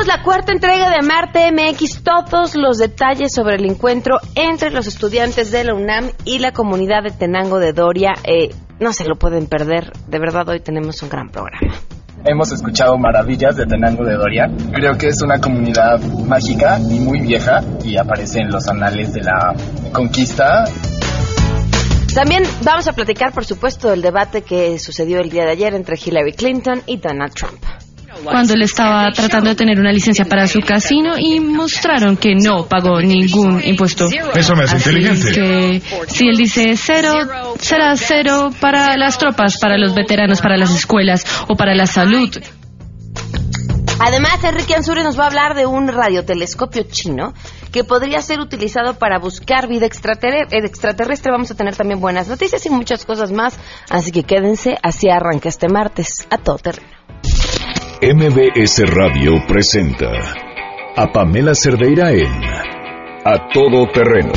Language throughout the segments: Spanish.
Tenemos la cuarta entrega de Marte MX, todos los detalles sobre el encuentro entre los estudiantes de la UNAM y la comunidad de Tenango de Doria. Eh, no se lo pueden perder, de verdad hoy tenemos un gran programa. Hemos escuchado maravillas de Tenango de Doria. Creo que es una comunidad mágica y muy vieja y aparece en los anales de la conquista. También vamos a platicar, por supuesto, del debate que sucedió el día de ayer entre Hillary Clinton y Donald Trump cuando él estaba tratando de tener una licencia para su casino y mostraron que no pagó ningún impuesto. Eso me hace inteligente. Que si él dice cero, será cero para las tropas, para los veteranos, para las escuelas o para la salud. Además, Enrique Ansuri nos va a hablar de un radiotelescopio chino que podría ser utilizado para buscar vida extraterrestre. Vamos a tener también buenas noticias y muchas cosas más. Así que quédense, así arranca este martes a todo terreno. MBS Radio presenta a Pamela Cerdeira en A Todo Terreno,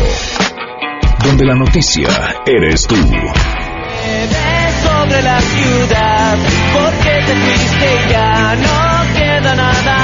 donde la noticia eres tú. sobre la ciudad, porque te ya no queda nada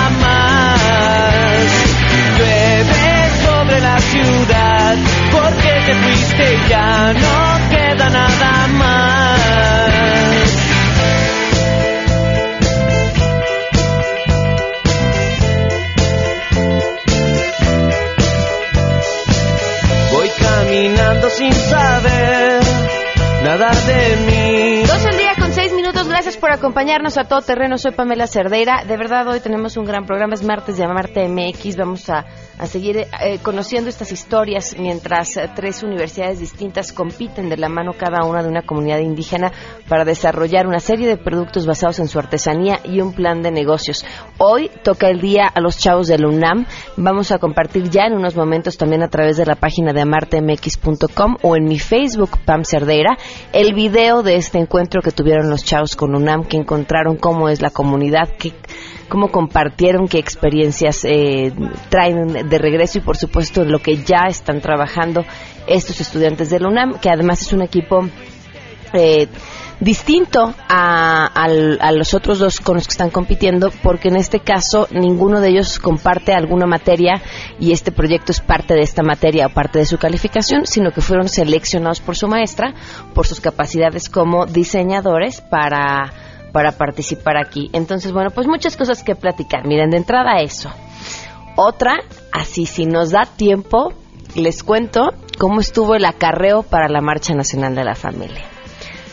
por acompañarnos a todo terreno. Soy Pamela Cerdeira. De verdad, hoy tenemos un gran programa. Es martes de Marte MX. Vamos a seguir eh, conociendo estas historias mientras eh, tres universidades distintas compiten de la mano cada una de una comunidad indígena para desarrollar una serie de productos basados en su artesanía y un plan de negocios. Hoy toca el día a los chavos de la UNAM. Vamos a compartir ya en unos momentos también a través de la página de amartemx.com o en mi Facebook, Pam Cerdeira, el video de este encuentro que tuvieron los chavos con UNAM, que encontraron cómo es la comunidad, que cómo compartieron, qué experiencias eh, traen de regreso y por supuesto lo que ya están trabajando estos estudiantes de la UNAM, que además es un equipo eh, distinto a, los otros dos con los que están compitiendo, porque en este caso ninguno de ellos comparte alguna materia y este proyecto es parte de esta materia o parte de su calificación, sino que fueron seleccionados por su maestra, por sus capacidades como diseñadores para para participar aquí. Entonces, bueno, pues muchas cosas que platicar. Miren, de entrada eso. Otra, así si nos da tiempo, les cuento cómo estuvo el acarreo para la Marcha Nacional de la Familia.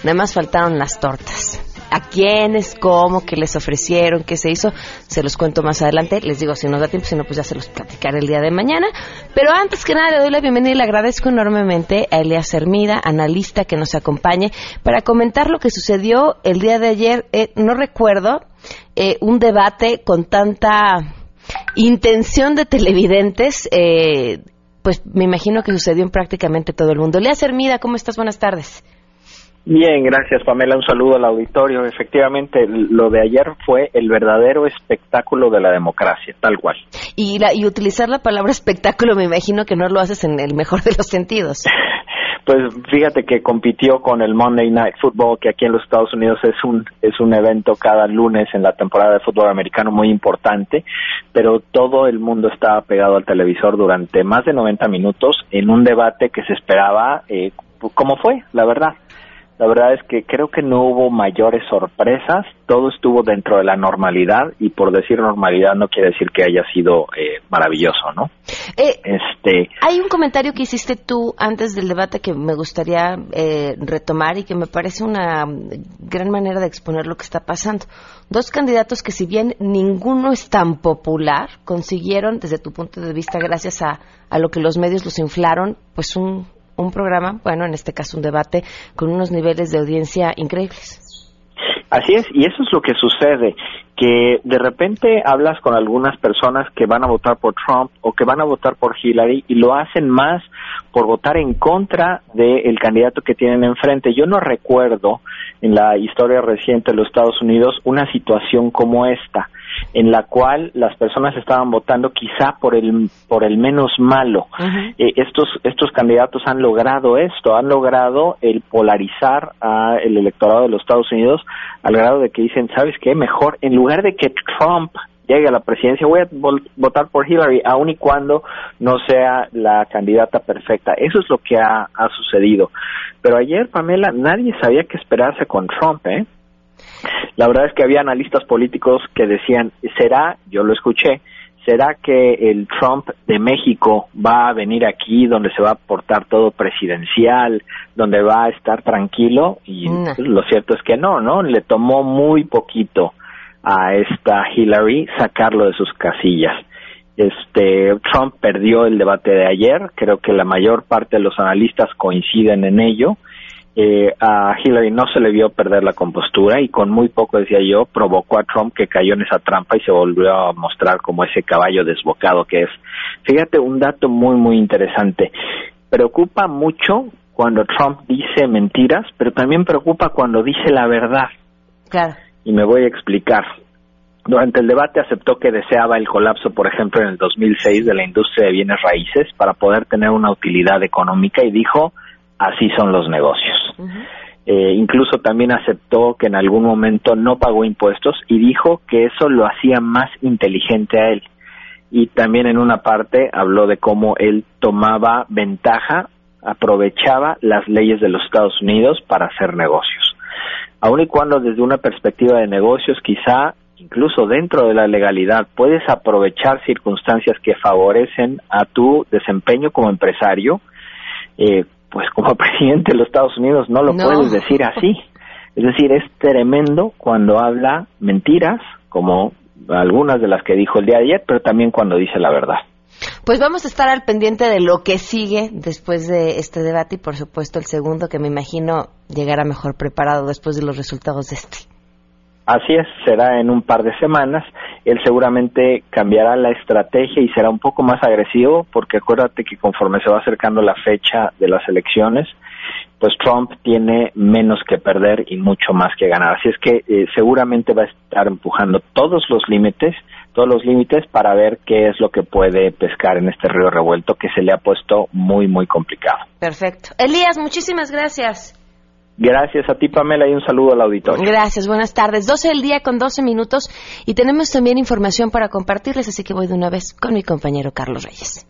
Nada más faltaron las tortas a quiénes, cómo, qué les ofrecieron, qué se hizo, se los cuento más adelante. Les digo, si nos da tiempo, si no, pues ya se los platicaré el día de mañana. Pero antes que nada, le doy la bienvenida y le agradezco enormemente a Elias Hermida, analista que nos acompañe, para comentar lo que sucedió el día de ayer. Eh, no recuerdo eh, un debate con tanta intención de televidentes. Eh, pues me imagino que sucedió en prácticamente todo el mundo. Elias Hermida, ¿cómo estás? Buenas tardes. Bien, gracias Pamela. Un saludo al auditorio. Efectivamente, lo de ayer fue el verdadero espectáculo de la democracia, tal cual. Y, la, y utilizar la palabra espectáculo, me imagino que no lo haces en el mejor de los sentidos. Pues fíjate que compitió con el Monday Night Football, que aquí en los Estados Unidos es un es un evento cada lunes en la temporada de fútbol americano muy importante, pero todo el mundo estaba pegado al televisor durante más de 90 minutos en un debate que se esperaba eh, como fue, la verdad. La verdad es que creo que no hubo mayores sorpresas, todo estuvo dentro de la normalidad y por decir normalidad no quiere decir que haya sido eh, maravilloso, ¿no? Eh, este, hay un comentario que hiciste tú antes del debate que me gustaría eh, retomar y que me parece una gran manera de exponer lo que está pasando. Dos candidatos que si bien ninguno es tan popular, consiguieron desde tu punto de vista, gracias a, a lo que los medios los inflaron, pues un un programa, bueno, en este caso un debate, con unos niveles de audiencia increíbles. Así es, y eso es lo que sucede, que de repente hablas con algunas personas que van a votar por Trump o que van a votar por Hillary y lo hacen más por votar en contra del candidato que tienen enfrente. Yo no recuerdo en la historia reciente de los Estados Unidos una situación como esta en la cual las personas estaban votando quizá por el por el menos malo. Eh, estos estos candidatos han logrado esto, han logrado el polarizar al electorado de los Estados Unidos al grado de que dicen, ¿sabes qué? Mejor en lugar de que Trump llegue a la presidencia, voy a votar por Hillary, aun y cuando no sea la candidata perfecta. Eso es lo que ha, ha sucedido. Pero ayer, Pamela, nadie sabía qué esperarse con Trump, ¿eh? La verdad es que había analistas políticos que decían, será, yo lo escuché, ¿será que el Trump de México va a venir aquí donde se va a portar todo presidencial, donde va a estar tranquilo? Y pues, lo cierto es que no, ¿no? Le tomó muy poquito a esta Hillary sacarlo de sus casillas. Este Trump perdió el debate de ayer, creo que la mayor parte de los analistas coinciden en ello eh, a Hillary no se le vio perder la compostura y con muy poco, decía yo, provocó a Trump que cayó en esa trampa y se volvió a mostrar como ese caballo desbocado que es. Fíjate un dato muy, muy interesante. Preocupa mucho cuando Trump dice mentiras, pero también preocupa cuando dice la verdad. Claro. Y me voy a explicar. Durante el debate aceptó que deseaba el colapso, por ejemplo, en el 2006 de la industria de bienes raíces para poder tener una utilidad económica y dijo así son los negocios. Eh, incluso también aceptó que en algún momento no pagó impuestos y dijo que eso lo hacía más inteligente a él. Y también en una parte habló de cómo él tomaba ventaja, aprovechaba las leyes de los Estados Unidos para hacer negocios. Aun y cuando desde una perspectiva de negocios quizá incluso dentro de la legalidad puedes aprovechar circunstancias que favorecen a tu desempeño como empresario, eh, pues como presidente de los Estados Unidos no lo puedes decir así. Es decir, es tremendo cuando habla mentiras, como algunas de las que dijo el día de ayer, pero también cuando dice la verdad. Pues vamos a estar al pendiente de lo que sigue después de este debate y por supuesto el segundo que me imagino llegará mejor preparado después de los resultados de este. Así es, será en un par de semanas. Él seguramente cambiará la estrategia y será un poco más agresivo, porque acuérdate que conforme se va acercando la fecha de las elecciones, pues Trump tiene menos que perder y mucho más que ganar. Así es que eh, seguramente va a estar empujando todos los límites, todos los límites para ver qué es lo que puede pescar en este río revuelto que se le ha puesto muy, muy complicado. Perfecto. Elías, muchísimas gracias. Gracias a ti, Pamela, y un saludo al auditorio. Gracias, buenas tardes. 12 del día con 12 minutos y tenemos también información para compartirles, así que voy de una vez con mi compañero Carlos Reyes.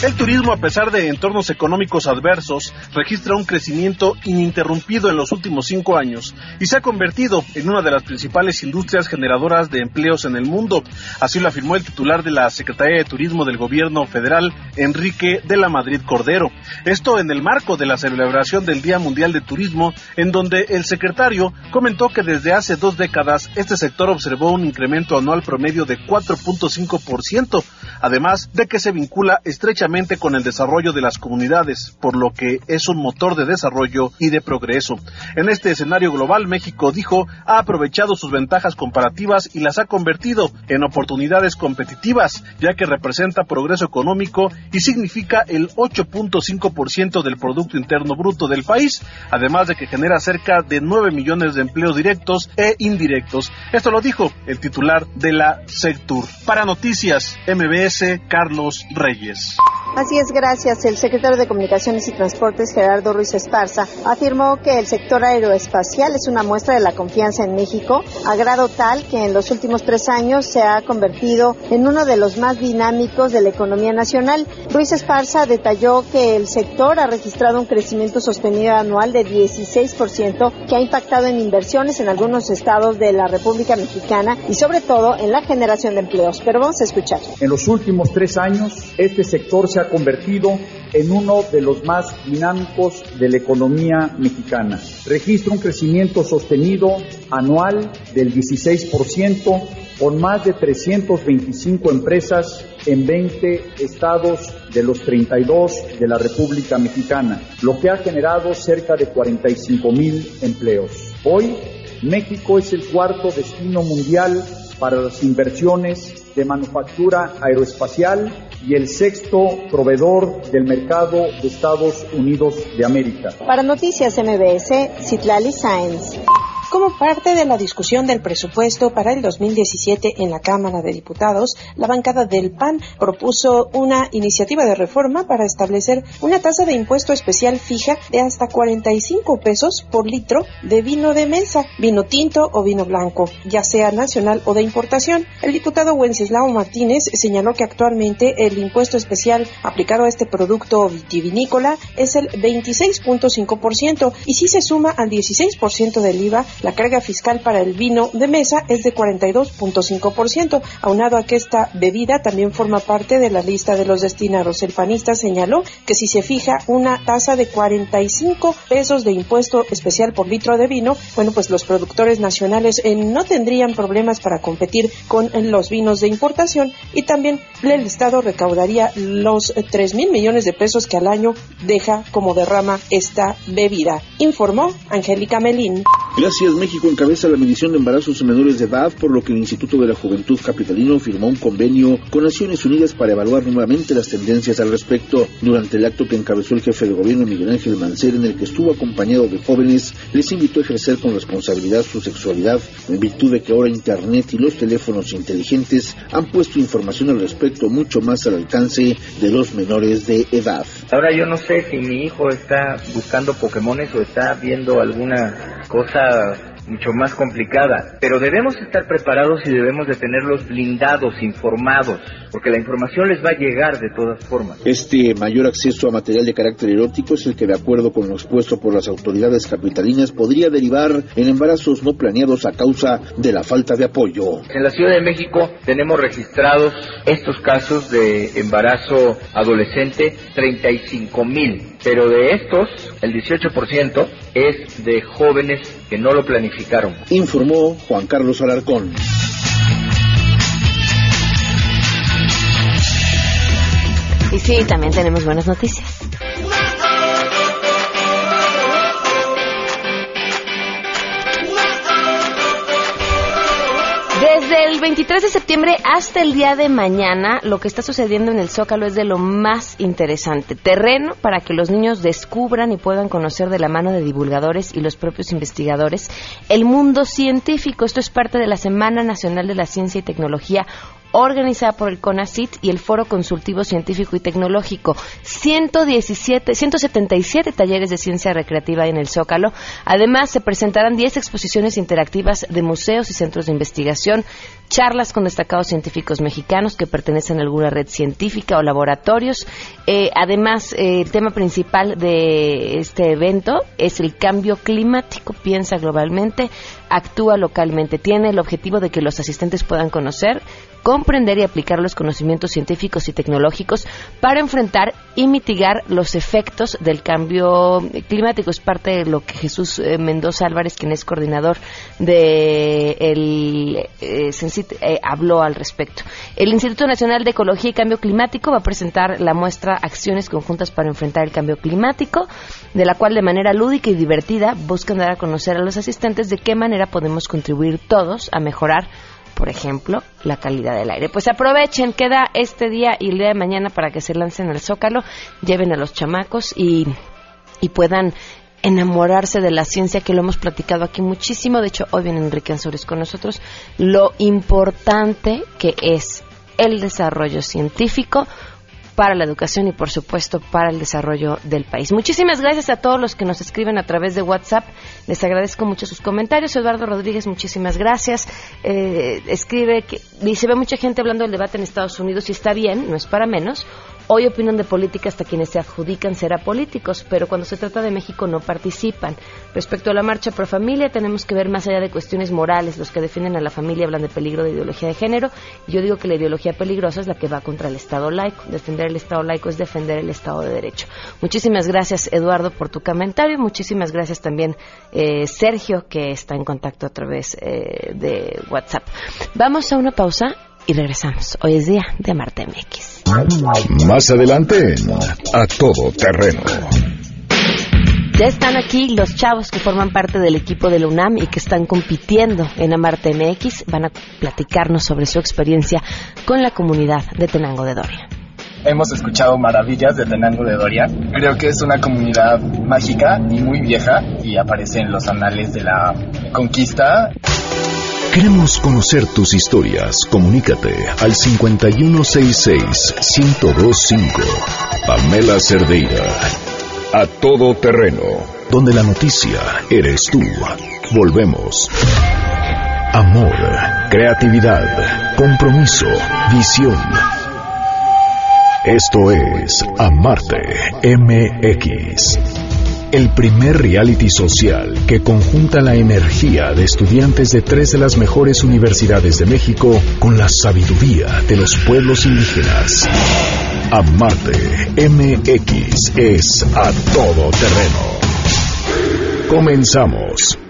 El turismo, a pesar de entornos económicos adversos, registra un crecimiento ininterrumpido en los últimos cinco años y se ha convertido en una de las principales industrias generadoras de empleos en el mundo. Así lo afirmó el titular de la Secretaría de Turismo del Gobierno Federal, Enrique de la Madrid Cordero. Esto en el marco de la celebración del Día Mundial de Turismo, en donde el secretario comentó que desde hace dos décadas este sector observó un incremento anual promedio de 4.5%, además de que se vincula estrechamente con el desarrollo de las comunidades, por lo que es un motor de desarrollo y de progreso. En este escenario global, México dijo ha aprovechado sus ventajas comparativas y las ha convertido en oportunidades competitivas, ya que representa progreso económico y significa el 8.5% del Producto Interno Bruto del país, además de que genera cerca de 9 millones de empleos directos e indirectos. Esto lo dijo el titular de la Sectur. Para Noticias, MBS, Carlos Reyes. Así es, gracias. El secretario de Comunicaciones y Transportes, Gerardo Ruiz Esparza, afirmó que el sector aeroespacial es una muestra de la confianza en México, a grado tal que en los últimos tres años se ha convertido en uno de los más dinámicos de la economía nacional. Ruiz Esparza detalló que el sector ha registrado un crecimiento sostenido anual de 16% que ha impactado en inversiones en algunos estados de la República Mexicana y sobre todo en la generación de empleos. Pero vamos a escuchar. En los últimos tres años, este sector se ha convertido en uno de los más dinámicos de la economía mexicana. Registra un crecimiento sostenido anual del 16%, con más de 325 empresas en 20 estados de los 32 de la República Mexicana, lo que ha generado cerca de 45 mil empleos. Hoy, México es el cuarto destino mundial para las inversiones de manufactura aeroespacial y el sexto proveedor del mercado de Estados Unidos de América. Para Noticias MBS, Citlali Sáenz. Como parte de la discusión del presupuesto para el 2017 en la Cámara de Diputados, la bancada del PAN propuso una iniciativa de reforma para establecer una tasa de impuesto especial fija de hasta 45 pesos por litro de vino de mesa, vino tinto o vino blanco, ya sea nacional o de importación. El diputado Wenceslao Martínez señaló que actualmente el impuesto especial aplicado a este producto vitivinícola es el 26.5% y si se suma al 16% del IVA, la carga fiscal para el vino de mesa es de 42.5%, aunado a que esta bebida también forma parte de la lista de los destinados. El panista señaló que si se fija una tasa de 45 pesos de impuesto especial por litro de vino, bueno, pues los productores nacionales eh, no tendrían problemas para competir con los vinos de importación y también el Estado recaudaría los 3 mil millones de pesos que al año deja como derrama esta bebida, informó Angélica Melín. México encabeza la medición de embarazos en menores de edad, por lo que el Instituto de la Juventud Capitalino firmó un convenio con Naciones Unidas para evaluar nuevamente las tendencias al respecto. Durante el acto que encabezó el jefe de gobierno Miguel Ángel Mancera, en el que estuvo acompañado de jóvenes, les invitó a ejercer con responsabilidad su sexualidad, en virtud de que ahora Internet y los teléfonos inteligentes han puesto información al respecto mucho más al alcance de los menores de edad. Ahora yo no sé si mi hijo está buscando Pokémones o está viendo alguna cosa mucho más complicada, pero debemos estar preparados y debemos de tenerlos blindados, informados, porque la información les va a llegar de todas formas. Este mayor acceso a material de carácter erótico es el que, de acuerdo con lo expuesto por las autoridades capitalinas, podría derivar en embarazos no planeados a causa de la falta de apoyo. En la Ciudad de México tenemos registrados estos casos de embarazo adolescente, 35 mil, pero de estos, el 18% es de jóvenes que no lo planificaron. Informó Juan Carlos Alarcón. Y sí, también tenemos buenas noticias. Desde el 23 de septiembre hasta el día de mañana, lo que está sucediendo en el Zócalo es de lo más interesante. Terreno para que los niños descubran y puedan conocer de la mano de divulgadores y los propios investigadores el mundo científico. Esto es parte de la Semana Nacional de la Ciencia y Tecnología organizada por el CONACIT y el Foro Consultivo Científico y Tecnológico. 117, 177 talleres de ciencia recreativa en el Zócalo. Además, se presentarán 10 exposiciones interactivas de museos y centros de investigación, charlas con destacados científicos mexicanos que pertenecen a alguna red científica o laboratorios. Eh, además, eh, el tema principal de este evento es el cambio climático. Piensa globalmente, actúa localmente. Tiene el objetivo de que los asistentes puedan conocer comprender y aplicar los conocimientos científicos y tecnológicos para enfrentar y mitigar los efectos del cambio climático. Es parte de lo que Jesús eh, Mendoza Álvarez, quien es coordinador de el eh, eh, habló al respecto. El Instituto Nacional de Ecología y Cambio Climático va a presentar la muestra Acciones conjuntas para enfrentar el cambio climático, de la cual de manera lúdica y divertida buscan dar a conocer a los asistentes de qué manera podemos contribuir todos a mejorar por ejemplo, la calidad del aire. Pues aprovechen, queda este día y el día de mañana para que se lancen al Zócalo, lleven a los chamacos y, y puedan enamorarse de la ciencia que lo hemos platicado aquí muchísimo. De hecho, hoy viene Enrique Ansures con nosotros. Lo importante que es el desarrollo científico para la educación y por supuesto para el desarrollo del país. Muchísimas gracias a todos los que nos escriben a través de WhatsApp. Les agradezco mucho sus comentarios. Eduardo Rodríguez, muchísimas gracias. Eh, escribe que dice ve mucha gente hablando del debate en Estados Unidos y está bien, no es para menos. Hoy opinan de política hasta quienes se adjudican ser políticos, pero cuando se trata de México no participan. Respecto a la marcha pro familia, tenemos que ver más allá de cuestiones morales. Los que defienden a la familia hablan de peligro de ideología de género. Yo digo que la ideología peligrosa es la que va contra el Estado laico. Defender el Estado laico es defender el Estado de Derecho. Muchísimas gracias, Eduardo, por tu comentario. Muchísimas gracias también, eh, Sergio, que está en contacto a través eh, de WhatsApp. Vamos a una pausa y regresamos. Hoy es día de Marte MX. Más adelante A Todo Terreno. Ya están aquí los chavos que forman parte del equipo de la UNAM y que están compitiendo en Amarte MX. Van a platicarnos sobre su experiencia con la comunidad de Tenango de Doria. Hemos escuchado maravillas de Tenango de Doria. Creo que es una comunidad mágica y muy vieja y aparece en los anales de la conquista. Queremos conocer tus historias. Comunícate al 5166-1025. Pamela Cerdeira. A todo terreno. Donde la noticia eres tú. Volvemos. Amor, creatividad, compromiso, visión. Esto es Amarte MX. El primer reality social que conjunta la energía de estudiantes de tres de las mejores universidades de México con la sabiduría de los pueblos indígenas. Amarte MX es a todo terreno. Comenzamos.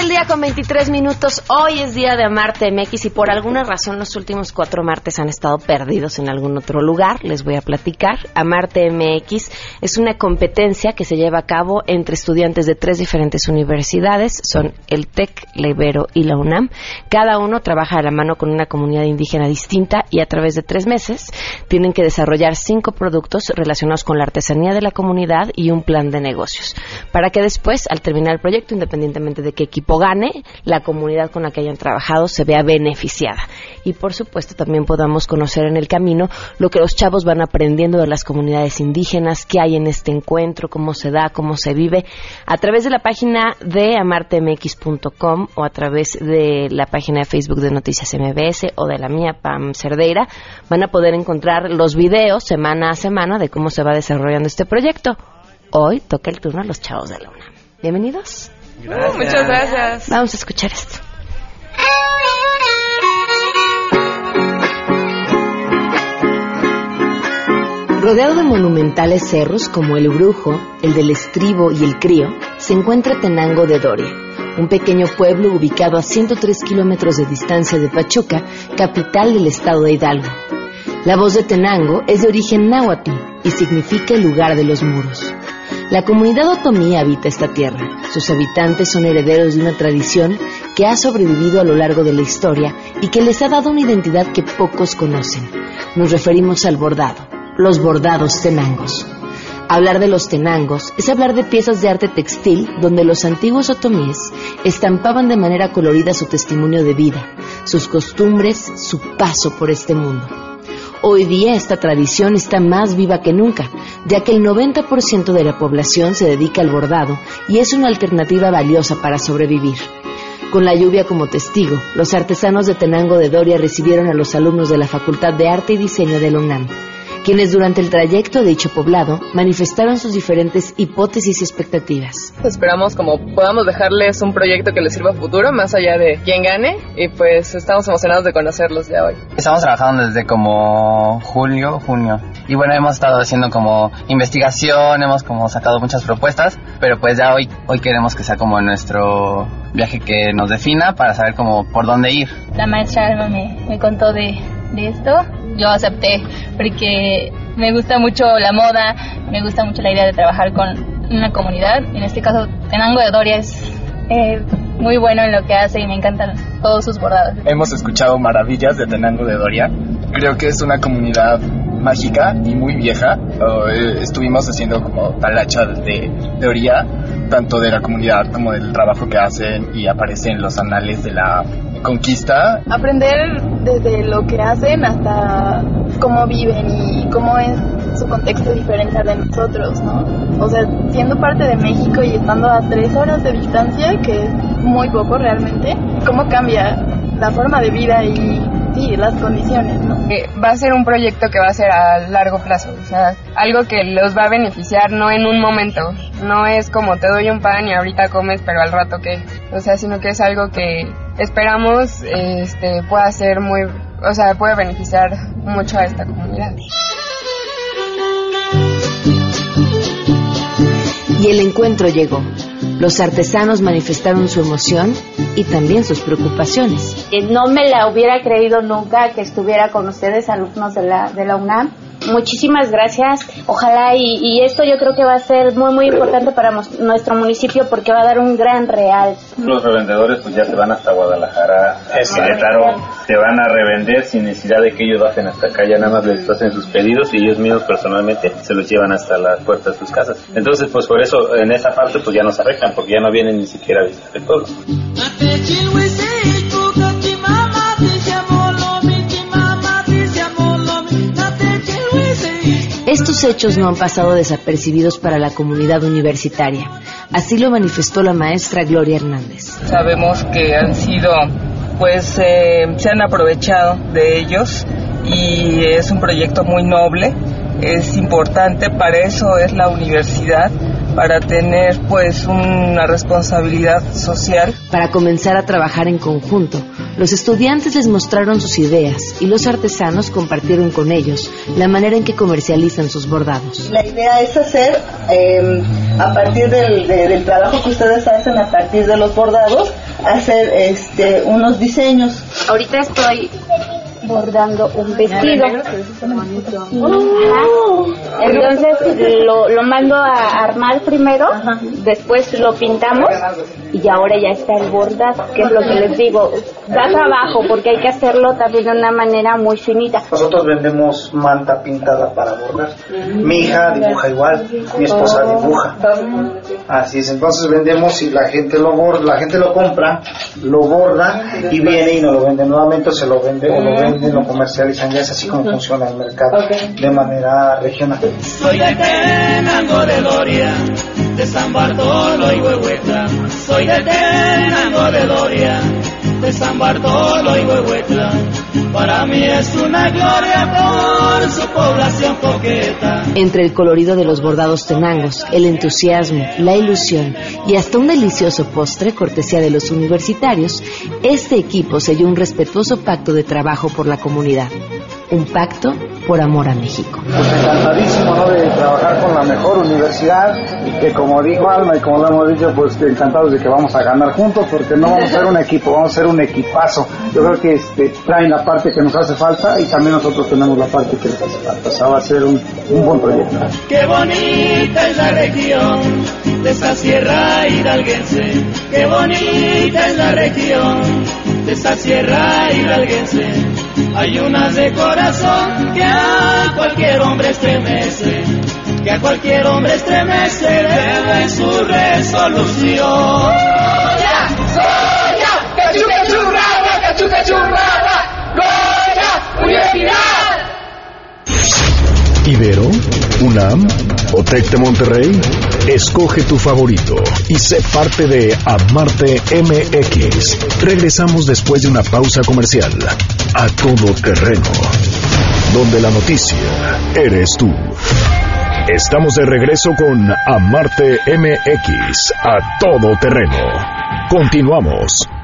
12 el día con 23 minutos. Hoy es día de Amarte MX y por alguna razón los últimos cuatro martes han estado perdidos en algún otro lugar. Les voy a platicar. Amarte MX es una competencia que se lleva a cabo entre estudiantes de tres diferentes universidades. Son el TEC, la Ibero y la UNAM. Cada uno trabaja a la mano con una comunidad indígena distinta y a través de tres meses tienen que desarrollar cinco productos relacionados con la artesanía de la comunidad y un plan de negocios. Para que después, al terminar el proyecto, independientemente de qué equipo gane, la comunidad con la que hayan trabajado se vea beneficiada. Y por supuesto también podamos conocer en el camino lo que los chavos van aprendiendo de las comunidades indígenas, qué hay en este encuentro, cómo se da, cómo se vive, a través de la página de amartemx.com o a través de la página de Facebook de Noticias MBS o de la mía, Pam Cerdeira, van a poder encontrar los videos semana a semana de cómo se va desarrollando este proyecto. Hoy toca el turno a los chavos de la UNAM. Bienvenidos. Uh, muchas gracias. Vamos a escuchar esto. Rodeado de monumentales cerros como el Brujo, el del Estribo y el Crío, se encuentra Tenango de Doria, un pequeño pueblo ubicado a 103 kilómetros de distancia de Pachuca, capital del estado de Hidalgo. La voz de Tenango es de origen náhuatl y significa el lugar de los muros. La comunidad otomí habita esta tierra. Sus habitantes son herederos de una tradición que ha sobrevivido a lo largo de la historia y que les ha dado una identidad que pocos conocen. Nos referimos al bordado, los bordados tenangos. Hablar de los tenangos es hablar de piezas de arte textil donde los antiguos otomíes estampaban de manera colorida su testimonio de vida, sus costumbres, su paso por este mundo. Hoy día esta tradición está más viva que nunca, ya que el 90% de la población se dedica al bordado y es una alternativa valiosa para sobrevivir. Con la lluvia como testigo, los artesanos de Tenango de Doria recibieron a los alumnos de la Facultad de Arte y Diseño de la quienes durante el trayecto de dicho poblado manifestaron sus diferentes hipótesis y expectativas. Esperamos como podamos dejarles un proyecto que les sirva a futuro, más allá de quién gane, y pues estamos emocionados de conocerlos de hoy. Estamos trabajando desde como julio, junio, y bueno, hemos estado haciendo como investigación, hemos como sacado muchas propuestas, pero pues ya hoy, hoy queremos que sea como nuestro viaje que nos defina para saber como por dónde ir. La maestra Alma me, me contó de, de esto yo acepté porque me gusta mucho la moda, me gusta mucho la idea de trabajar con una comunidad. En este caso, Tenango de Doria es eh, muy bueno en lo que hace y me encantan todos sus bordados. Hemos escuchado maravillas de Tenango de Doria. Creo que es una comunidad mágica y muy vieja. Uh, estuvimos haciendo como talacha de teoría, tanto de la comunidad como del trabajo que hacen y aparece en los anales de la conquista. Aprender desde lo que hacen hasta cómo viven y cómo es su contexto diferente al de nosotros, ¿no? O sea, siendo parte de México y estando a tres horas de distancia, que es muy poco realmente, cómo cambia la forma de vida y sí, las condiciones, ¿no? Va a ser un proyecto que va a ser a largo plazo, o sea, algo que los va a beneficiar no en un momento, no es como te doy un pan y ahorita comes, pero al rato qué, o sea, sino que es algo que esperamos este, pueda ser muy, o sea, puede beneficiar mucho a esta comunidad. Y el encuentro llegó. Los artesanos manifestaron su emoción y también sus preocupaciones. No me la hubiera creído nunca que estuviera con ustedes, alumnos de la, de la UNAM. Muchísimas gracias. Ojalá y, y esto yo creo que va a ser muy muy importante para nuestro municipio porque va a dar un gran real. Los revendedores pues ya se van hasta Guadalajara, Exacto. Querétaro, se van a revender sin necesidad de que ellos bajen hasta acá, ya nada más les hacen sus pedidos y ellos mismos personalmente se los llevan hasta las puertas de sus casas. Entonces pues por eso en esa parte pues ya nos afectan porque ya no vienen ni siquiera a visitar el pueblo. Estos hechos no han pasado desapercibidos para la comunidad universitaria. Así lo manifestó la maestra Gloria Hernández. Sabemos que han sido, pues, eh, se han aprovechado de ellos y es un proyecto muy noble, es importante, para eso es la universidad, para tener, pues, una responsabilidad social. Para comenzar a trabajar en conjunto, los estudiantes les mostraron sus ideas y los artesanos compartieron con ellos la manera en que comercializan sus bordados. La idea es hacer, eh, a partir del, de- del trabajo que ustedes hacen, a partir de los bordados, hacer este, unos diseños. Ahorita estoy bordando un vestido. Entonces lo, lo mando a armar primero, después lo pintamos y ahora ya está el bordado, que es lo que les digo. Da trabajo porque hay que hacerlo también de una manera muy finita. Nosotros vendemos manta pintada para bordar. Mi hija dibuja igual, mi esposa dibuja. Así es, entonces vendemos y la gente lo borda, la gente lo compra, lo borda y viene y nos lo vende nuevamente se lo vende o lo venden, lo comercializan, ya es así como funciona el mercado de manera regional. Soy de Tenango de Doria, de San Bartolo y Huehuetla. Soy de Tenango de Doria, de San Bartolo y Huehuetla. Para mí es una gloria por su población coqueta. Entre el colorido de los bordados tenangos, el entusiasmo, la ilusión y hasta un delicioso postre cortesía de los universitarios, este equipo selló un respetuoso pacto de trabajo por la comunidad. Un pacto por amor a México. encantadísimo ¿no? de trabajar con la mejor universidad y que como dijo Alma y como lo hemos dicho pues encantados de que vamos a ganar juntos porque no vamos a ser un equipo, vamos a ser un equipazo. Yo creo que este, traen la parte que nos hace falta y también nosotros tenemos la parte que les hace falta. O sea, va a ser un, un buen proyecto. Qué bonita es la región de esa sierra hidalguense. Qué bonita es la región de esa sierra hidalguense. Hay unas de corazón que a cualquier hombre estremece, que a cualquier hombre estremece debe su resolución. ¡Goya! ¡Goya! ¡Cachuca churrada! ¡Cachuca churrada! ¡Goya! ¡Universidad! Ibero, UNAM o TEC de Monterrey. Escoge tu favorito y sé parte de Amarte MX. Regresamos después de una pausa comercial. A todo terreno. Donde la noticia eres tú. Estamos de regreso con Amarte MX. A todo terreno. Continuamos.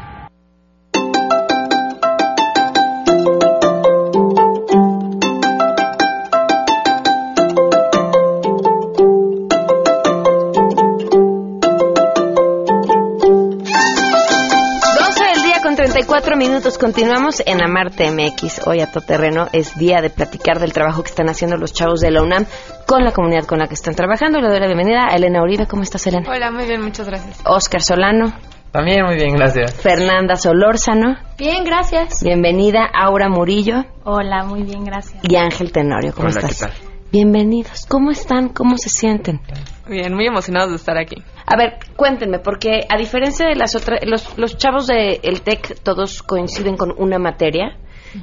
34 minutos. Continuamos en Amarte MX. Hoy a todo terreno es día de platicar del trabajo que están haciendo los chavos de la UNAM con la comunidad con la que están trabajando. Le doy la bienvenida a Elena Uribe. ¿Cómo estás, Elena? Hola, muy bien, muchas gracias. Oscar Solano. También muy bien, gracias. Fernanda Solórzano. Bien, gracias. Bienvenida, Aura Murillo. Hola, muy bien, gracias. Y Ángel Tenorio. ¿Cómo Hola, estás? ¿qué tal? Bienvenidos. ¿Cómo están? ¿Cómo se sienten? Bien, muy emocionados de estar aquí. A ver, cuéntenme, porque a diferencia de las otras, los, los chavos del el TEC todos coinciden con una materia,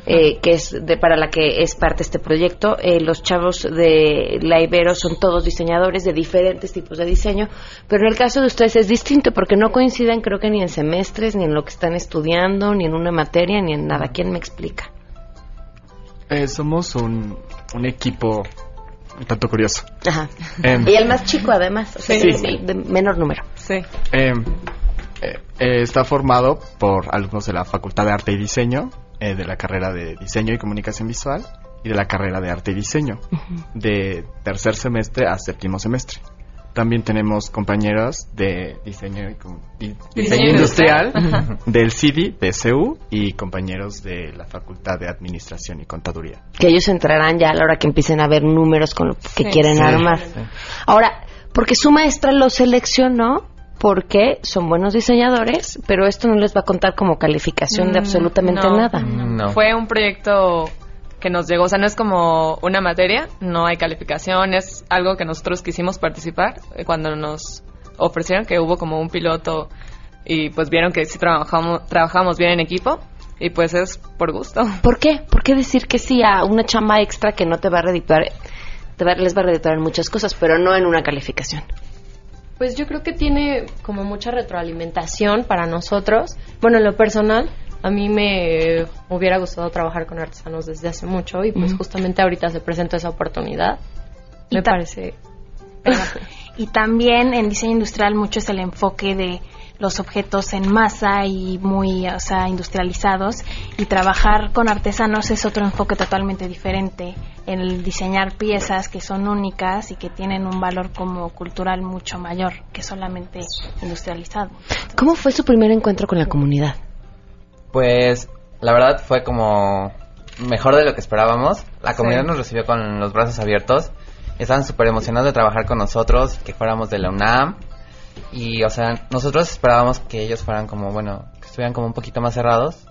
eh, que es de, para la que es parte este proyecto. Eh, los chavos de la Ibero son todos diseñadores de diferentes tipos de diseño, pero en el caso de ustedes es distinto porque no coinciden creo que ni en semestres, ni en lo que están estudiando, ni en una materia, ni en nada. ¿Quién me explica? Eh, somos un, un equipo un tanto curioso. Ajá. Em, y el más chico además, o sea, Sí. el de menor número. Sí. em, eh, eh, está formado por alumnos de la Facultad de Arte y Diseño, eh, de la carrera de Diseño y Comunicación Visual y de la carrera de Arte y Diseño, de tercer semestre a séptimo semestre. También tenemos compañeros de diseño, y com- di- diseño Diseño industrial del CIDI, de CEU y compañeros de la Facultad de Administración y Contaduría. Que ellos entrarán ya a la hora que empiecen a ver números con lo que Sí. quieren Sí. armar. Sí. Ahora, porque su maestra los seleccionó porque son buenos diseñadores, pero esto no les va a contar como calificación de Mm, absolutamente no. nada. Fue un proyecto que nos llegó, o sea, no es como una materia, no hay calificación, es algo que nosotros quisimos participar eh, cuando nos ofrecieron que hubo como un piloto y pues vieron que sí trabajamos, trabajamos bien en equipo y pues es por gusto. ¿Por qué? ¿Por qué decir que sí a una chamba extra que no te va a redituar? Te va, les va a redituar en muchas cosas, pero no en una calificación. Pues yo creo que tiene como mucha retroalimentación para nosotros. Bueno, en lo personal, a mí me hubiera gustado trabajar con artesanos desde hace mucho y pues justamente ahorita se presenta esa oportunidad. Y Me parece... Y también en diseño industrial mucho es el enfoque de los objetos en masa y muy, o sea, industrializados. Y trabajar con artesanos es otro enfoque totalmente diferente. En el diseñar piezas que son únicas y que tienen un valor como cultural mucho mayor que solamente industrializado. ¿Cómo fue su primer encuentro con la comunidad? Pues la verdad fue como mejor de lo que esperábamos. La comunidad Sí. nos recibió con los brazos abiertos. Estaban súper emocionados de trabajar con nosotros, que fuéramos de la UNAM. Y, o sea, nosotros esperábamos que ellos fueran como, bueno, que estuvieran como un poquito más cerrados.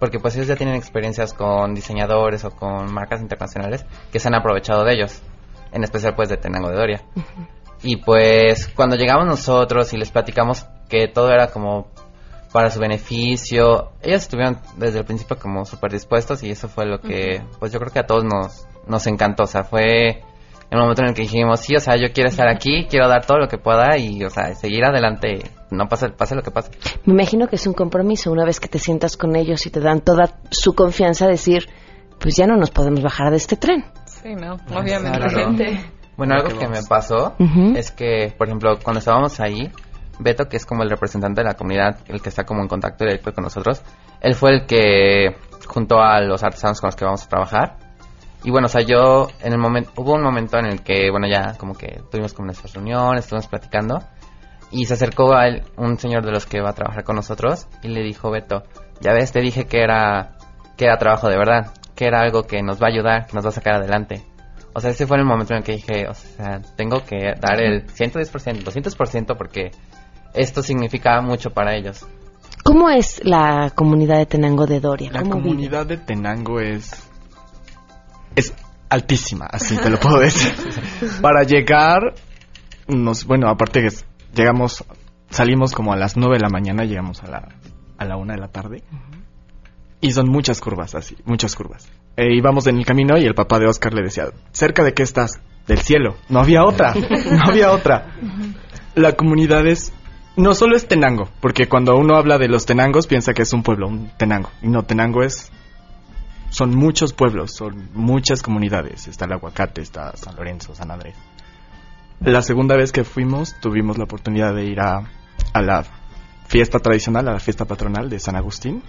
Porque pues ellos ya tienen experiencias con diseñadores o con marcas internacionales que se han aprovechado de ellos. En especial pues de Tenango de Doria. Y pues cuando llegamos nosotros y les platicamos que todo era como para su beneficio, ellos estuvieron desde el principio como súper dispuestos y eso fue lo que, pues yo creo que a todos nos, nos encantó. O sea, fue el momento en el que dijimos, sí, o sea, yo quiero estar aquí, quiero dar todo lo que pueda y, o sea, seguir adelante, no pase, pase lo que pase. Me imagino que es un compromiso una vez que te sientas con ellos y te dan toda su confianza decir, pues ya no nos podemos bajar de este tren. Sí, no, obviamente. Claro. Bueno, algo que me pasó es que, por ejemplo, cuando estábamos ahí, Beto, que es como el representante de la comunidad, el que está como en contacto directo con nosotros, él fue el que juntó a los artesanos con los que vamos a trabajar. Y bueno, o sea, yo en el momento, hubo un momento en el que, bueno, ya como que tuvimos como nuestras reuniones, estuvimos platicando, y se acercó a él un señor de los que va a trabajar con nosotros y le dijo, Beto, ya ves, te dije que era, que era trabajo de verdad, que era algo que nos va a ayudar, que nos va a sacar adelante. O sea, ese fue el momento en el que dije, o sea, tengo que dar el 110%, 200% porque esto significa mucho para ellos. ¿Cómo es la comunidad de Tenango de Doria? La ¿Cómo vive? comunidad de Tenango es es altísima, así te lo puedo decir. Para llegar, nos, bueno, aparte que llegamos, salimos como a las 9 de la mañana, llegamos a la, a la 1 de la tarde. Y son muchas curvas, así, muchas curvas. E íbamos en el camino y el papá de Oscar le decía, ¿cerca de qué estás? Del cielo. No había otra, no había otra. La comunidad es, no solo es Tenango, porque cuando uno habla de los Tenangos piensa que es un pueblo, un Tenango. Y no, Tenango es, son muchos pueblos, son muchas comunidades. Está el Aguacate, está San Lorenzo, San Andrés. La segunda vez que fuimos tuvimos la oportunidad de ir a, a la fiesta tradicional, a la fiesta patronal de San Agustín.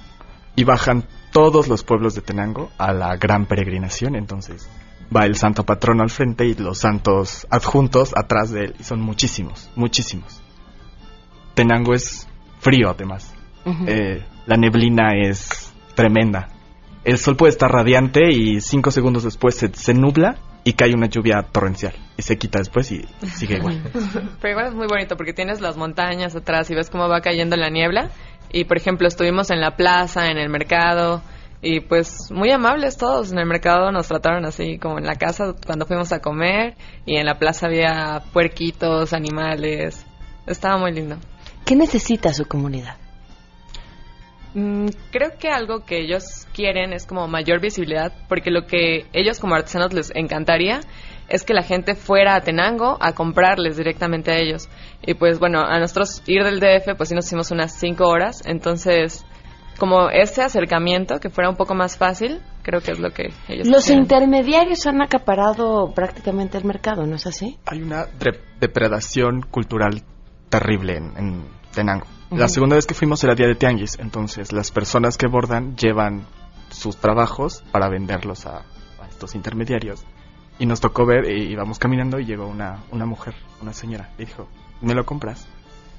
Y bajan todos los pueblos de Tenango a la gran peregrinación. Entonces va el santo patrono al frente y los santos adjuntos atrás de él. Y son muchísimos, muchísimos. Tenango es frío además. Eh, la neblina es tremenda. El sol puede estar radiante y cinco segundos después se, se nubla y cae una lluvia torrencial. Y se quita después y sigue igual. Pero igual es muy bonito porque tienes las montañas atrás y ves cómo va cayendo la niebla. Y por ejemplo, estuvimos en la plaza, en el mercado. Y pues muy amables todos. En el mercado nos trataron así como en la casa cuando fuimos a comer. Y en la plaza había puerquitos, animales. Estaba muy lindo. ¿Qué necesita su comunidad? Mm, creo que algo que ellos quieren es como mayor visibilidad, porque lo que ellos como artesanos les encantaría es que la gente fuera a Tenango a comprarles directamente a ellos. Y pues bueno, a nosotros ir del DF, pues sí nos hicimos unas cinco horas, entonces como ese acercamiento que fuera un poco más fácil, creo que es lo que ellos Los quieren. intermediarios han acaparado prácticamente el mercado, ¿no es así? Hay una depredación cultural terrible en, en Tenango. La Ujú. segunda vez que fuimos era día de tianguis, entonces las personas que bordan llevan sus trabajos para venderlos a, a estos intermediarios Y nos tocó ver, y íbamos caminando y llegó una, una mujer, una señora, y dijo, ¿me lo compras?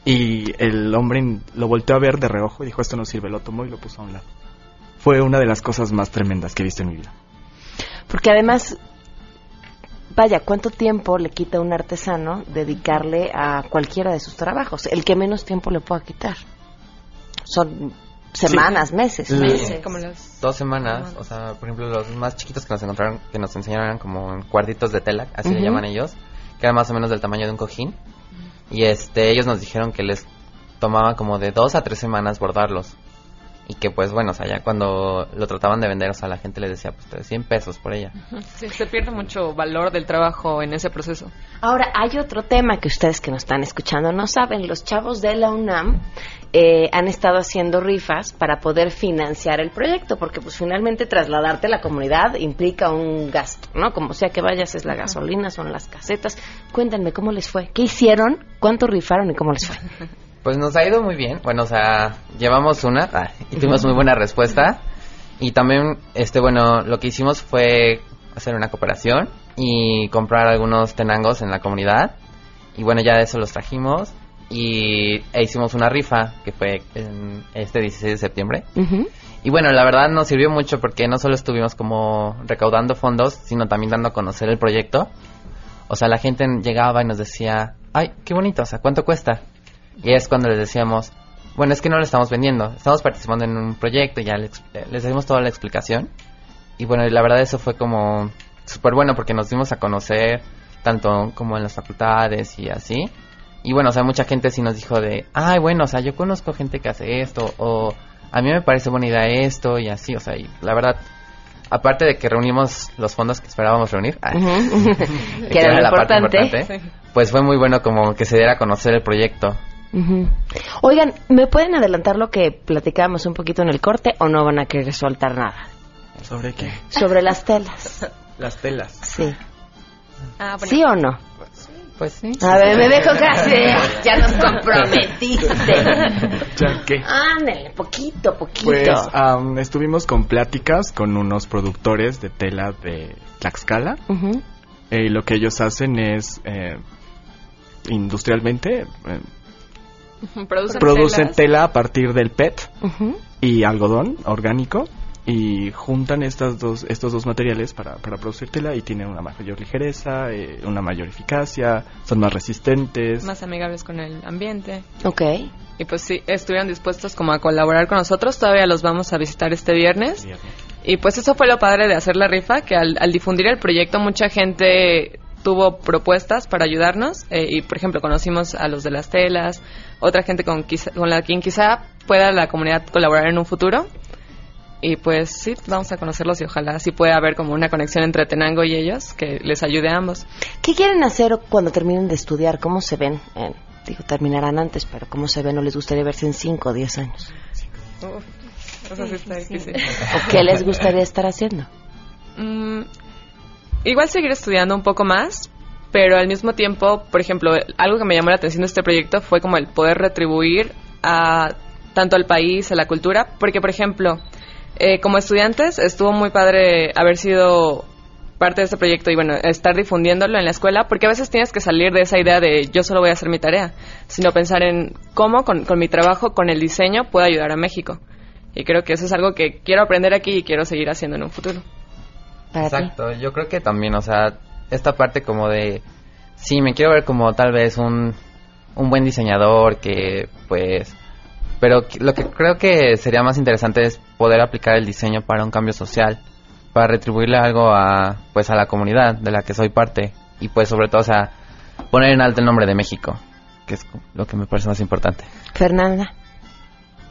Y el hombre lo volteó a ver de reojo y dijo, esto no sirve, lo tomó y lo puso a un lado. Fue una de las cosas más tremendas que he visto en mi vida. Porque además, vaya, ¿cuánto tiempo le quita a un artesano dedicarle a cualquiera de sus trabajos? El que menos tiempo le pueda quitar. Son semanas, meses. Sí. meses. Como las Dos semanas, o sea, por ejemplo, los más chiquitos que nos encontraron, que nos enseñaron eran como en cuartitos de tela, así le Ujú. llaman ellos, que eran más o menos del tamaño de un cojín. Y este, ellos nos dijeron que les tomaba como de dos a tres semanas bordarlos. Y que pues bueno, o sea, ya cuando lo trataban de vender, o sea, la gente les decía pues de 100 pesos por ella. Sí, se pierde mucho valor del trabajo en ese proceso. Ahora, hay otro tema que ustedes que nos están escuchando no saben. Los chavos de la UNAM eh, han estado haciendo rifas para poder financiar el proyecto, porque pues finalmente trasladarte a la comunidad implica un gasto, ¿no? Como sea que vayas, es la gasolina, son las casetas. Cuéntenme cómo les fue, qué hicieron, cuánto rifaron y cómo les fue. Pues nos ha ido muy bien. Bueno, o sea, llevamos una ah, y tuvimos muy buena respuesta. Y también, este, bueno, lo que hicimos fue hacer una cooperación y comprar algunos tenangos en la comunidad. Y bueno, ya de eso los trajimos y e hicimos una rifa que fue en este 16 de septiembre. Y bueno, la verdad nos sirvió mucho porque no solo estuvimos como recaudando fondos, sino también dando a conocer el proyecto. O sea, la gente llegaba y nos decía, ay, qué bonito, o sea, ¿cuánto cuesta? Y es cuando les decíamos, bueno, es que no lo estamos vendiendo, estamos participando en un proyecto y ya les, les dimos toda la explicación. Y bueno, la verdad eso fue como súper bueno porque nos dimos a conocer tanto como en las facultades y así. Y bueno, o sea, mucha gente sí nos dijo de, ay, bueno, o sea, yo conozco gente que hace esto o a mí me parece buena idea esto y así, o sea, y la verdad, aparte de que reunimos los fondos que esperábamos reunir, ah, Que era lo la parte importante. pues fue muy bueno como que se diera a conocer el proyecto. Ujú. Oigan, ¿me pueden adelantar lo que platicábamos un poquito en el corte o no van a querer soltar nada? ¿Sobre qué? Sobre las telas. Las telas. Sí. Ah, ¿Sí o no? Pues sí. A ver, me dejo casi. Ya nos comprometiste. ¿Ya qué? Ándale, poquito, poquito. Pues am, estuvimos con pláticas con unos productores de tela de Tlaxcala. Eh, y lo que ellos hacen es, eh, industrialmente, eh, Producen, tela a partir del PET y algodón orgánico y juntan estas dos, estos dos materiales para, para producir tela y tienen una mayor ligereza, eh, una mayor eficacia, son más resistentes. más amigables con el ambiente. Ok. Y pues sí, estuvieron dispuestos como a colaborar con nosotros. Todavía los vamos a visitar este viernes. Y pues eso fue lo padre de hacer la rifa, que al, al difundir el proyecto mucha gente tuvo propuestas para ayudarnos. eh, y por ejemplo conocimos a los de las telas, otra gente con, quizá- con la quien quizá pueda la comunidad colaborar en un futuro. Y pues sí, vamos a conocerlos y ojalá sí pueda haber como una conexión entre Tenango y ellos que les ayude a ambos. ¿Qué quieren hacer cuando terminen de estudiar? ¿Cómo se ven? en- digo, terminarán antes, pero ¿cómo se ven? ¿O les gustaría verse en 5 o 10 años? Eso sí está difícil. ¿O qué les gustaría estar haciendo? Mm, igual seguir estudiando un poco más, pero al mismo tiempo, por ejemplo, algo que me llamó la atención de este proyecto fue como el poder retribuir a tanto al país, a la cultura, porque por ejemplo, eh, como estudiantes estuvo muy padre haber sido parte de este proyecto y bueno, estar difundiéndolo en la escuela, porque a veces tienes que salir de esa idea de yo solo voy a hacer mi tarea, sino pensar en cómo con, con mi trabajo, con el diseño, puedo ayudar a México. Y creo que eso es algo que quiero aprender aquí y quiero seguir haciendo en un futuro. Exacto, yo creo que también, o sea, esta parte como de, sí, me quiero ver como tal vez un, un buen diseñador que, pues, pero lo que creo que sería más interesante es poder aplicar el diseño para un cambio social, para retribuirle algo a, pues, a la comunidad de la que soy parte y, pues, sobre todo, o sea, poner en alto el nombre de México, que es lo que me parece más importante. Fernanda.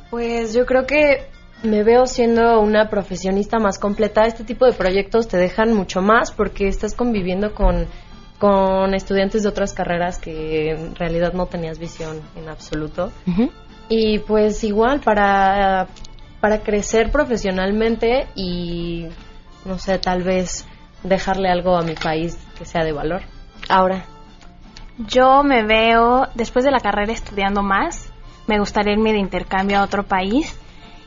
Pues yo creo que me veo siendo una profesionista más completa. Este tipo de proyectos te dejan mucho más porque estás conviviendo con, con estudiantes de otras carreras que en realidad no tenías visión en absoluto. Y pues igual para, para crecer profesionalmente y, no sé, tal vez dejarle algo a mi país que sea de valor. Ahora. Yo me veo, después de la carrera, estudiando más. Me gustaría irme de intercambio a otro país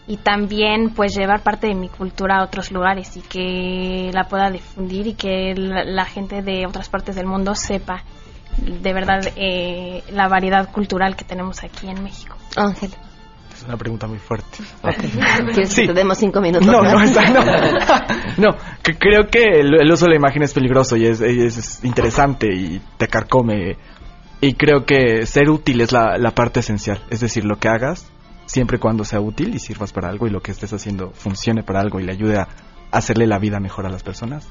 y también pues llevar parte de mi cultura a otros lugares y que la pueda difundir y que la, la gente de otras partes del mundo sepa de verdad eh, la variedad cultural que tenemos aquí en México. Ángel. Es una pregunta muy fuerte. ¿Quieres que te demos cinco minutos? No, no, esa no. no, que creo que el, el uso de la imagen es peligroso y es, es- es interesante y te carcome. Y creo que ser útil es la, la parte esencial. Es decir, lo que hagas, siempre y cuando sea útil y sirvas para algo y lo que estés haciendo funcione para algo y le ayude a hacerle la vida mejor a las personas,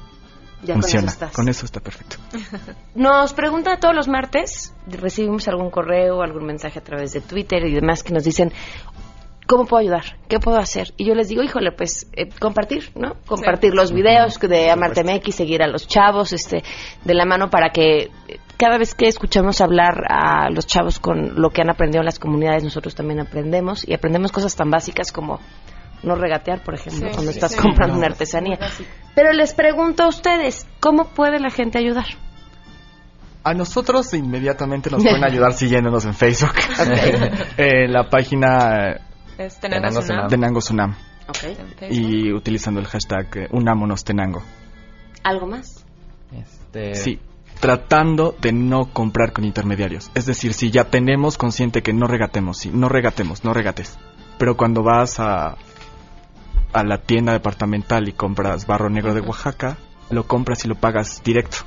Ya con funciona. eso estás. Con eso está perfecto. Nos pregunta todos los martes, recibimos algún correo, algún mensaje a través de Twitter y demás que nos dicen, ¿cómo puedo ayudar? ¿Qué puedo hacer? Y yo les digo, híjole, pues eh, compartir, ¿no? Compartir los videos de Amarte MX, seguir a los chavos este, de la mano para que eh, cada vez que escuchamos hablar a los chavos con lo que han aprendido en las comunidades, nosotros también aprendemos y aprendemos cosas tan básicas como no regatear, por ejemplo, Sí, cuando sí, estás sí. comprando No, una artesanía. Pero les pregunto a ustedes, ¿cómo puede la gente ayudar? A nosotros inmediatamente nos pueden ayudar siguiéndonos en Facebook. en la página eh, Es Tenango Sunam. Tenango Sunam. Ok. Y utilizando el hashtag eh, Unámonos Tenango. ¿Algo más? Sí, tratando de no comprar con intermediarios. Es decir, si ya tenemos consciente que no regatemos, sí, no regatemos, no regates. Pero cuando vas a, a la tienda departamental y compras barro negro de Oaxaca, lo compras y lo pagas directo.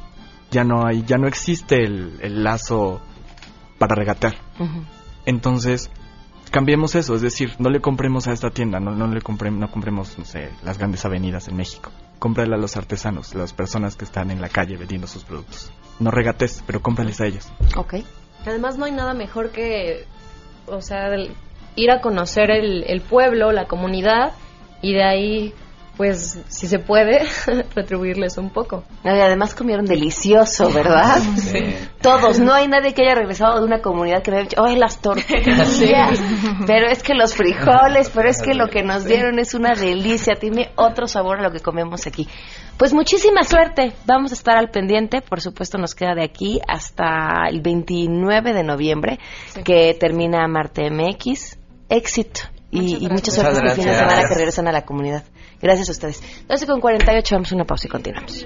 Ya no hay, ya no existe el, el lazo para regatear. Entonces, cambiemos eso, es decir, no le compremos a esta tienda, no, no le compremos, no compremos, no sé, las grandes avenidas en México. Cómprale a los artesanos, las personas que están en la calle vendiendo sus productos. No regates, pero cómprales a ellos. Ok. Además no hay nada mejor que, o sea, el- ir a conocer el, el pueblo, la comunidad y de ahí, pues, si se puede, retribuirles un poco. No, y además comieron delicioso, ¿verdad? Todos, no hay nadie que haya regresado de una comunidad que me haya dicho, ¡ay, las tortillas! Sí. Pero es que los frijoles, pero es que lo que nos dieron es una delicia, tiene otro sabor a lo que comemos aquí. Pues muchísima suerte, vamos a estar al pendiente, por supuesto nos queda de aquí hasta el 29 de noviembre, que termina Marte MX. Éxito y, y mucha suerte Muchas este fin de semana que regresan a la comunidad. Gracias a ustedes. 12 con 48, vamos a una pausa y continuamos.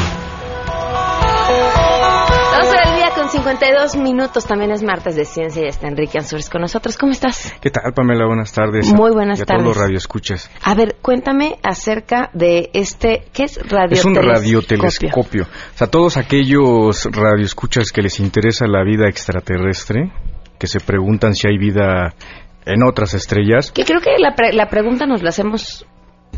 52 minutos, también es martes de ciencia y está Enrique Ansures con nosotros. ¿Cómo estás? ¿Qué tal, Pamela? Buenas tardes. Muy buenas y a tardes. todos los radioescuchas. A ver, cuéntame acerca de este, ¿qué es radio? Es un radiotelescopio. O sea, todos aquellos radioescuchas que les interesa la vida extraterrestre, que se preguntan si hay vida en otras estrellas, Que creo que la, pre- la pregunta nos la hacemos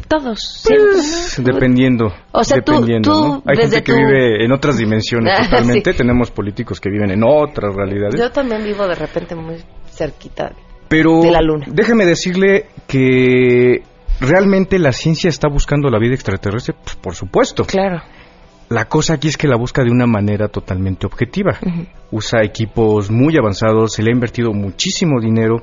todos, ¿no? dependiendo. O sea, dependiendo, tú, ¿no? Hay desde gente que tu- vive en otras dimensiones Ah, totalmente. sí. Tenemos políticos que viven en otras realidades. Yo también vivo de repente muy cerquita. Pero de la luna. déjeme decirle que realmente la ciencia está buscando la vida extraterrestre, pues, por supuesto. Claro. La cosa aquí es que la busca de una manera totalmente objetiva. Usa equipos muy avanzados, se le ha invertido muchísimo dinero.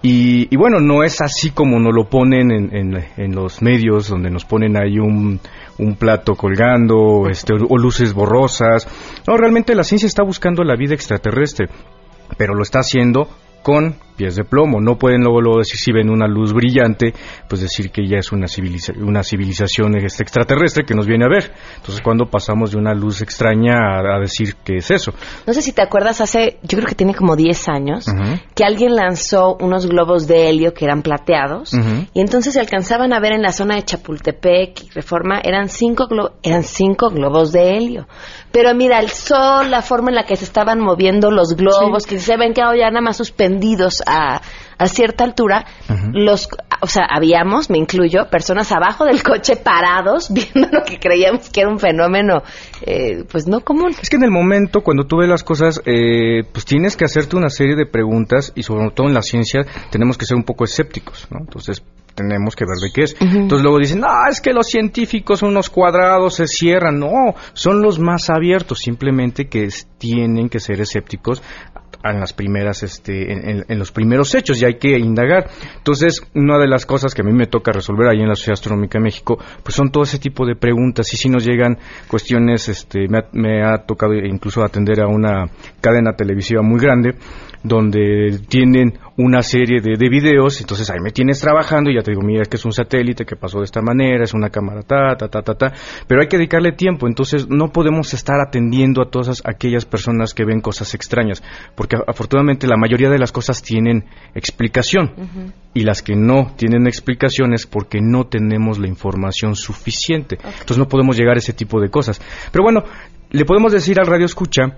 Y, y bueno, no es así como nos lo ponen en, en- los medios, donde nos ponen ahí un, un plato colgando este, o luces borrosas. No, realmente la ciencia está buscando la vida extraterrestre, pero lo está haciendo con pies de plomo. No pueden luego, luego decir si ven una luz brillante, pues decir que ya es una, civiliza una civilización este, extraterrestre que nos viene a ver. Entonces, cuando pasamos de una luz extraña a, a decir que es eso? No sé si te acuerdas, hace, yo creo que tiene como 10 años, que alguien lanzó unos globos de helio que eran plateados, y entonces se alcanzaban a ver en la zona de Chapultepec y Reforma, eran cinco, glo eran cinco globos de helio. Pero mira, el sol, la forma en la que se estaban moviendo los globos, que se ven que ya nada más suspendidos a, a cierta altura, los, o sea, habíamos, me incluyo, personas abajo del coche parados viendo lo que creíamos que era un fenómeno, eh, pues no común. Es que en el momento cuando tú ves las cosas, eh, pues tienes que hacerte una serie de preguntas y sobre todo en la ciencia tenemos que ser un poco escépticos, ¿no? Entonces tenemos que ver de qué es. Entonces luego dicen, no, es que los científicos son unos cuadrados, se cierran. No, son los más abiertos, simplemente que tienen que ser escépticos en las primeras este en, los primeros hechos y hay que indagar. Entonces una de las cosas que a mí me toca resolver ahí en la Sociedad Astronómica de México pues son todo ese tipo de preguntas y si nos llegan cuestiones este me ha, me ha tocado incluso atender a una cadena televisiva muy grande donde tienen una serie de, de, videos, entonces ahí me tienes trabajando y ya te digo, mira, que es un satélite que pasó de esta manera, es una cámara, ta, ta, ta, ta, ta, pero hay que dedicarle tiempo, entonces no podemos estar atendiendo a todas aquellas personas que ven cosas extrañas, porque afortunadamente la mayoría de las cosas tienen explicación. Y las que no tienen explicación es porque no tenemos la información suficiente, entonces no podemos llegar a ese tipo de cosas. Pero bueno, le podemos decir al radio escucha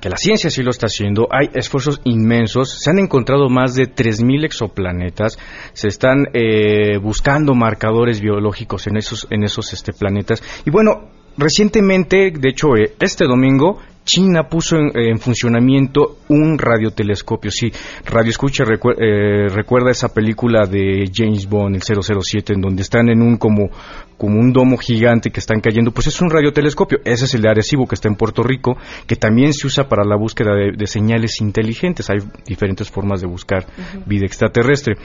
que la ciencia sí lo está haciendo, hay esfuerzos inmensos, se han encontrado más de 3.000 exoplanetas, se están eh, buscando marcadores biológicos en esos, en esos este, planetas. Y bueno, recientemente, de hecho, eh, este domingo, China puso en, funcionamiento un radiotelescopio. Sí, Radio Escucha eh, recuerda esa película de James Bond, el 007, en donde están en un como, como un domo gigante que están cayendo. Pues es un radiotelescopio. Ese es el de Arecibo que está en Puerto Rico, que también se usa para la búsqueda de, señales inteligentes. Hay diferentes formas de buscar vida extraterrestre.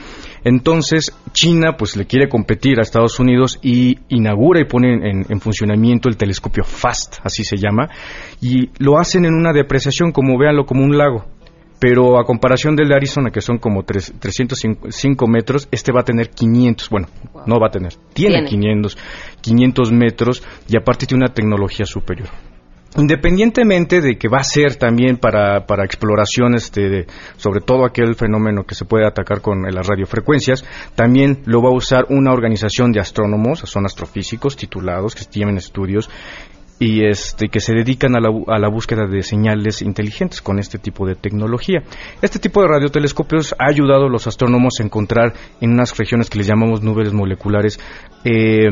Entonces, China pues le quiere competir a Estados Unidos y inaugura y pone en, en funcionamiento el telescopio FAST, así se llama, y lo hacen en una depreciación, como véanlo, como un lago. Pero a comparación del de Arizona, que son como 305 metros, este va a tener 500, bueno, no va a tener, tiene, 500, 500 metros y aparte tiene una tecnología superior. Independientemente de que va a ser también para, para exploración, este, sobre todo aquel fenómeno que se puede atacar con las radiofrecuencias, también lo va a usar una organización de astrónomos, son astrofísicos titulados que tienen estudios y este que se dedican a la, a la, búsqueda de señales inteligentes con este tipo de tecnología. Este tipo de radiotelescopios ha ayudado a los astrónomos a encontrar en unas regiones que les llamamos nubes moleculares eh,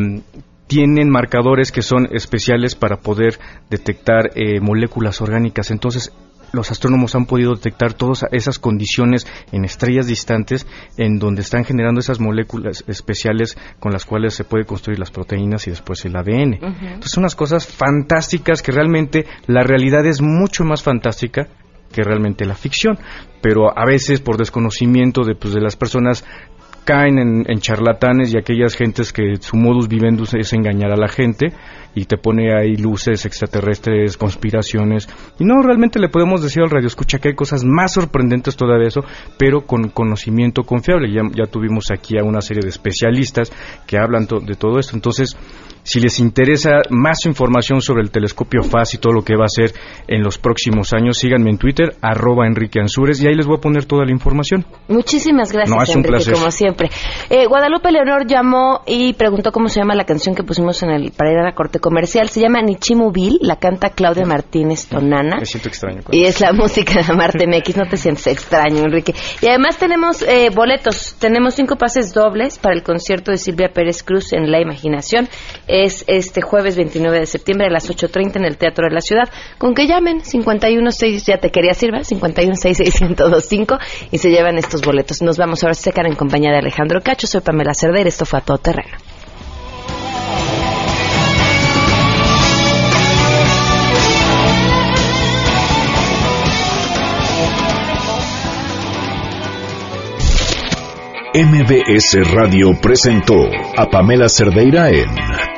tienen marcadores que son especiales para poder detectar eh, moléculas orgánicas. Entonces, los astrónomos han podido detectar todas esas condiciones en estrellas distantes en donde están generando esas moléculas especiales con las cuales se puede construir las proteínas y después el ADN. Entonces son unas cosas fantásticas que realmente la realidad es mucho más fantástica que realmente la ficción, pero a veces por desconocimiento de, pues, de las personas caen en, charlatanes y aquellas gentes que su modus vivendi es engañar a la gente y te pone ahí luces extraterrestres, conspiraciones. Y no, realmente le podemos decir al radio escucha que hay cosas más sorprendentes todavía eso, pero con conocimiento confiable. Ya, ya tuvimos aquí a una serie de especialistas que hablan de todo esto. Entonces, si les interesa más información sobre el telescopio FAS y todo lo que va a hacer en los próximos años, síganme en Twitter, arroba Enrique Ansures, y ahí les voy a poner toda la información. Muchísimas gracias, Enrique, como siempre. Eh, Guadalupe Leonor llamó y preguntó cómo se llama la canción que pusimos en el para ir a la corte comercial. Se llama Nichimubil, la canta Claudia Martínez Tonana. Me siento extraño. Y es la música de Marte MX, no te sientes extraño, Enrique. Y además tenemos eh, boletos, tenemos cinco pases dobles para el concierto de Silvia Pérez Cruz en La Imaginación es este jueves 29 de septiembre a las 8.30 en el Teatro de la Ciudad. Con que llamen 516, ya te quería sirva, 5166125 y se llevan estos boletos. Nos vamos ahora a secar en compañía de Alejandro Cacho. Soy Pamela Cerder, esto fue a todo terreno. MBS Radio presentó a Pamela Cerdeira en